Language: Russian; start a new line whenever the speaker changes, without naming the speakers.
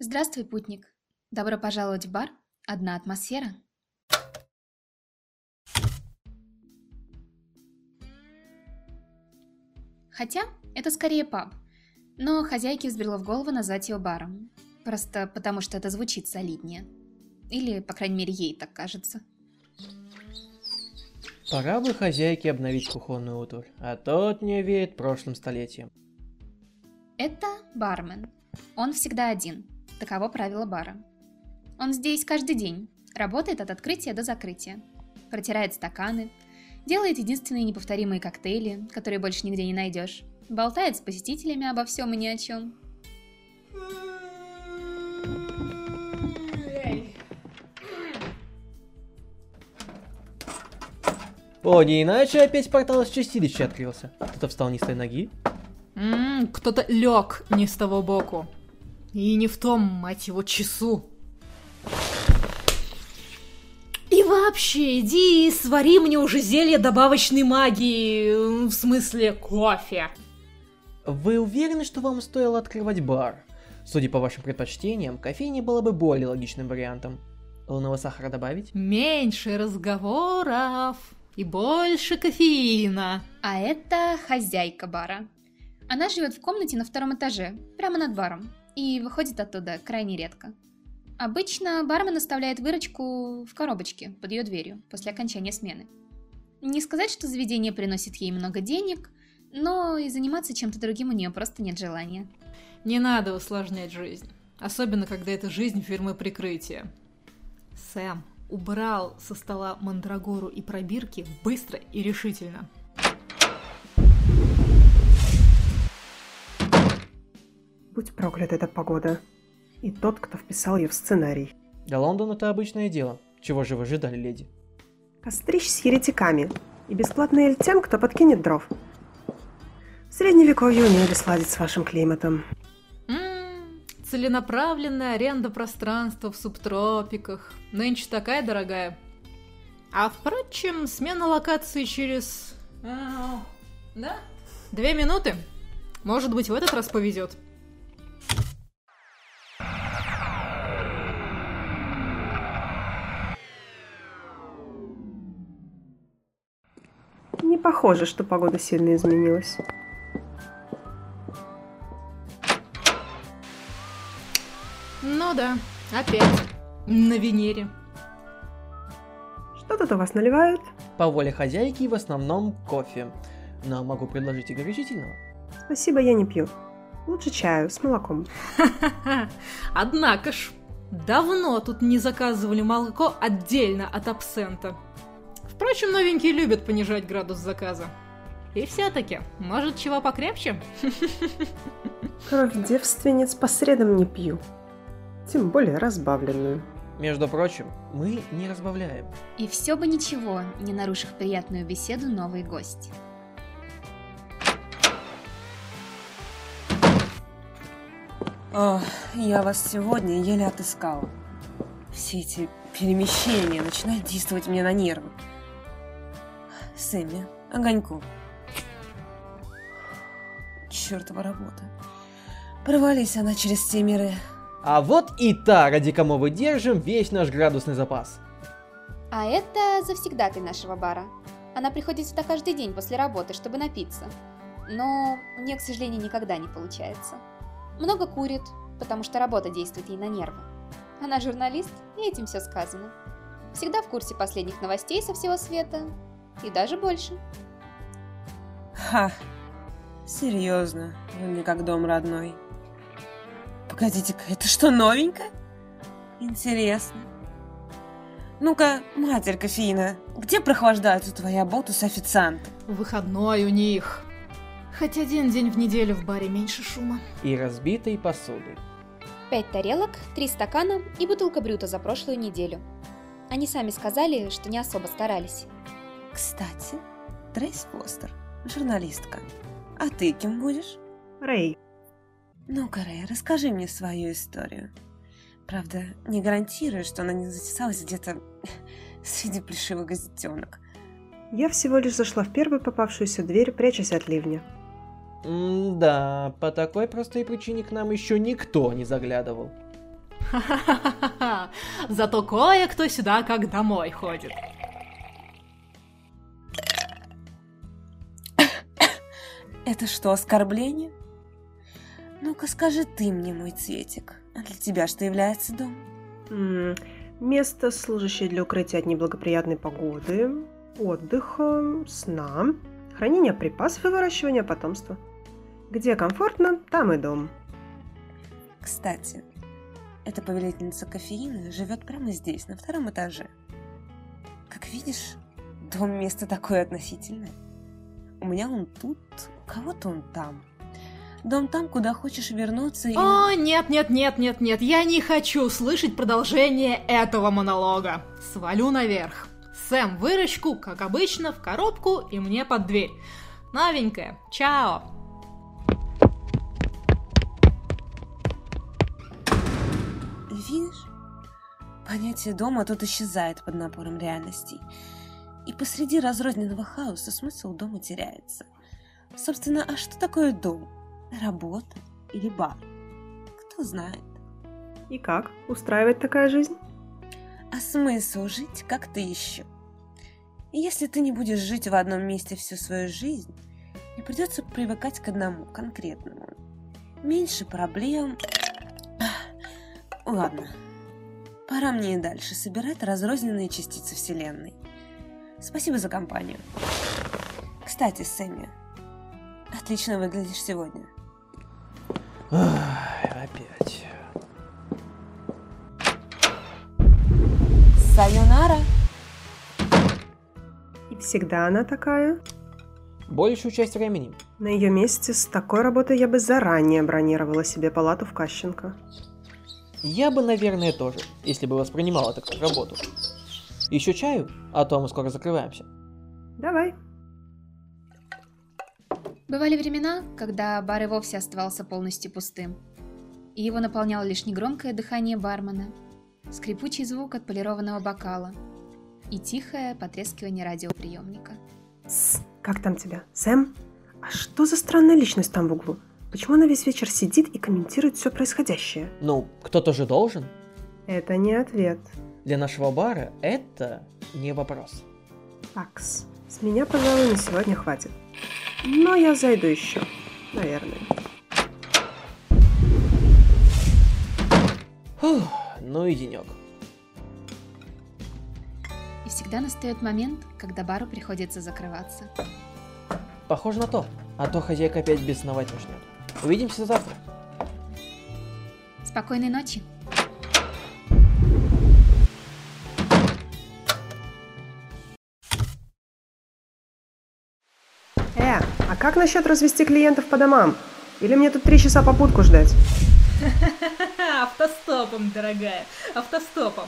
Здравствуй, путник. Добро пожаловать в бар. Одна атмосфера. Хотя, это скорее паб. Но хозяйке взбрело в голову назвать его баром. Просто потому, что это звучит солиднее. Или, по крайней мере, ей так кажется.
Пора бы хозяйке обновить кухонную утварь, а то от нее веет прошлым столетием.
Это бармен. Он всегда один. Таково правило бара. Он здесь каждый день. Работает от открытия до закрытия. Протирает стаканы. Делает единственные неповторимые коктейли, которые больше нигде не найдешь. Болтает с посетителями обо всем и ни о чем.
О, не иначе опять портал из чистилища открылся. Кто-то встал не с той ноги.
Ммм, кто-то лег не с того боку. И не в том, мать его, часу. И вообще, иди и свари мне уже зелье добавочной магии, в смысле кофе.
Вы уверены, что вам стоило открывать бар? Судя по вашим предпочтениям, кофейня была бы более логичным вариантом. Лунного сахара добавить?
Меньше разговоров и больше кофеина.
А это хозяйка бара. Она живет в комнате на втором этаже, прямо над баром, и выходит оттуда крайне редко. Обычно бармен оставляет выручку в коробочке под ее дверью после окончания смены. Не сказать, что заведение приносит ей много денег, но и заниматься чем-то другим у нее просто нет желания.
Не надо усложнять жизнь. Особенно, когда это жизнь фирмы прикрытия. Сэм убрал со стола мандрагору и пробирки быстро и решительно.
Будь проклята эта погода. И тот, кто вписал ее в сценарий.
Для Лондона это обычное дело. Чего же вы ожидали, леди?
Кострищ с еретиками. И бесплатный эль тем, кто подкинет дров. В средневековье умели сладить с вашим климатом.
М-м, целенаправленная аренда пространства в субтропиках. Нынче такая дорогая. А впрочем, смена локации через... А, да? Две минуты. Может быть, в этот раз повезет.
Не похоже, что погода сильно изменилась.
Ну да, опять. На Венере.
Что тут у вас наливают?
По воле хозяйки в основном кофе. Но могу предложить и горячительного.
Спасибо, я не пью. Лучше чаю с молоком.
Однако ж, давно тут не заказывали молоко отдельно от абсента. Впрочем, новенькие любят понижать градус заказа. И все-таки, может, чего покрепче?
Кровь девственниц по средам не пью. Тем более разбавленную.
Между прочим, мы не разбавляем.
И все бы ничего, не нарушив приятную беседу новый гость.
Ох, я вас сегодня еле отыскала. Все эти перемещения начинают действовать мне на нервы. Сэмми, огоньку. Чёртова работа. Провались она через все миры.
А вот и та, ради кому мы держим весь наш градусный запас.
А это завсегдатый нашего бара. Она приходит сюда каждый день после работы, чтобы напиться. Но у нее, к сожалению, никогда не получается. Много курит, потому что работа действует ей на нервы. Она журналист, и этим все сказано. Всегда в курсе последних новостей со всего света, и даже больше.
Ха, серьезно, вы мне как дом родной. Погодите-ка, это что, новенькое? Интересно. Ну-ка, матерь кофеина, где прохлаждаются твои с официанты?
Выходной у них. Хоть один день в неделю в баре меньше шума.
И разбитой посуды.
Пять тарелок, три стакана и бутылка брюта за прошлую неделю. Они сами сказали, что не особо старались.
Кстати, Трейс Фостер, журналистка. А ты кем будешь?
Рэй.
Ну-ка, Рэй, расскажи мне свою историю. Правда, не гарантирую, что она не затесалась где-то среди плешивых газетенок.
Я всего лишь зашла в первую попавшуюся дверь, прячась от ливня.
М да, по такой простой причине к нам еще никто не заглядывал.
Ха-ха-ха-ха. Зато кое-кто сюда как домой ходит.
Это что, оскорбление? Ну-ка скажи ты мне, мой цветик, а для тебя что является дом?
М, Место, служащее для укрытия от неблагоприятной погоды, отдыха, сна, хранения припасов и выращивания потомства. Где комфортно, там и дом.
Кстати, эта повелительница кофеина живет прямо здесь, на втором этаже. Как видишь, дом место такое относительное. У меня он тут, кого-то он там. Дом там, куда хочешь вернуться и...
О, нет, нет, нет, нет, нет, я не хочу слышать продолжение этого монолога. Свалю наверх. Сэм, выручку, как обычно, в коробку и мне под дверь. Новенькая, чао.
Видишь? Понятие дома тут исчезает под напором реальностей. И посреди разрозненного хаоса смысл дома теряется. Собственно, а что такое дом? Работа или бар? Кто знает.
И как? Устраивает такая жизнь?
А смысл жить как-то еще? И если ты не будешь жить в одном месте всю свою жизнь, не придется привыкать к одному конкретному. Меньше проблем. Ладно. Пора мне и дальше собирать разрозненные частицы Вселенной. Спасибо за компанию. Кстати, Сэмми, отлично выглядишь сегодня.
Ах, опять.
Сайонара!
И всегда она такая?
Большую часть времени.
На ее месте с такой работой я бы заранее бронировала себе палату в Кащенко.
Я бы, наверное, тоже, если бы воспринимал это как работу. Еще чаю, а то мы скоро закрываемся.
Давай.
Бывали времена, когда бар и вовсе оставался полностью пустым. И его наполняло лишь негромкое дыхание бармена, скрипучий звук отполированного бокала и тихое потрескивание радиоприемника.
Тсс, как там тебя? Сэм? А что за странная личность там в углу? Почему она весь вечер сидит и комментирует все происходящее?
Ну, кто-то же должен.
Это не ответ.
Для нашего бара это не вопрос.
Такс. С меня, пожалуй, на сегодня хватит. Но я зайду еще. Наверное.
Фух, ну и денек.
И всегда настает момент, когда бару приходится закрываться.
Похоже на то. А то хозяйка опять бесновать начнет. Увидимся завтра.
Спокойной ночи!
Э, а как насчет развести клиентов по домам? Или мне тут три часа попутку ждать?
Автостопом, дорогая, автостопом.